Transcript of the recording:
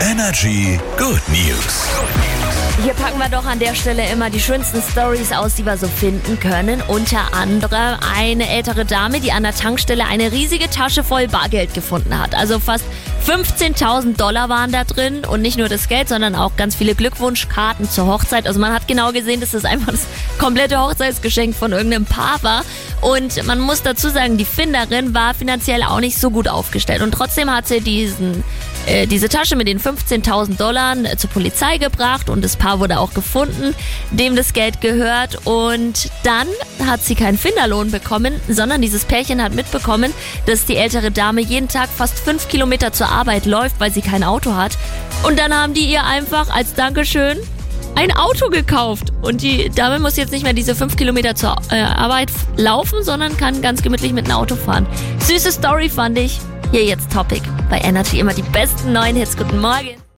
Energy Good News. Hier packen wir doch an der Stelle immer die schönsten Stories aus, die wir so finden können. Unter anderem eine ältere Dame, die an der Tankstelle eine riesige Tasche voll Bargeld gefunden hat. Also fast 15.000 Dollar waren da drin und nicht nur das Geld, sondern auch ganz viele Glückwunschkarten zur Hochzeit. Also man hat genau gesehen, dass das einfach das komplette Hochzeitsgeschenk von irgendeinem Paar war. Und man muss dazu sagen, die Finderin war finanziell auch nicht so gut aufgestellt. Und trotzdem hat sie diesen, äh, diese Tasche mit den 15.000 Dollar äh, zur Polizei gebracht und das Paar wurde auch gefunden, dem das Geld gehört. Und dann hat sie keinen Finderlohn bekommen, sondern dieses Pärchen hat mitbekommen, dass die ältere Dame jeden Tag fast fünf Kilometer zur Arbeit läuft, weil sie kein Auto hat. Und dann haben die ihr einfach als Dankeschön ein Auto gekauft. Und die Dame muss jetzt nicht mehr diese fünf Kilometer zur äh, Arbeit laufen, sondern kann ganz gemütlich mit einem Auto fahren. Süße Story fand ich. Hier jetzt Topic. Bei Energy immer die besten neuen Hits. Guten Morgen.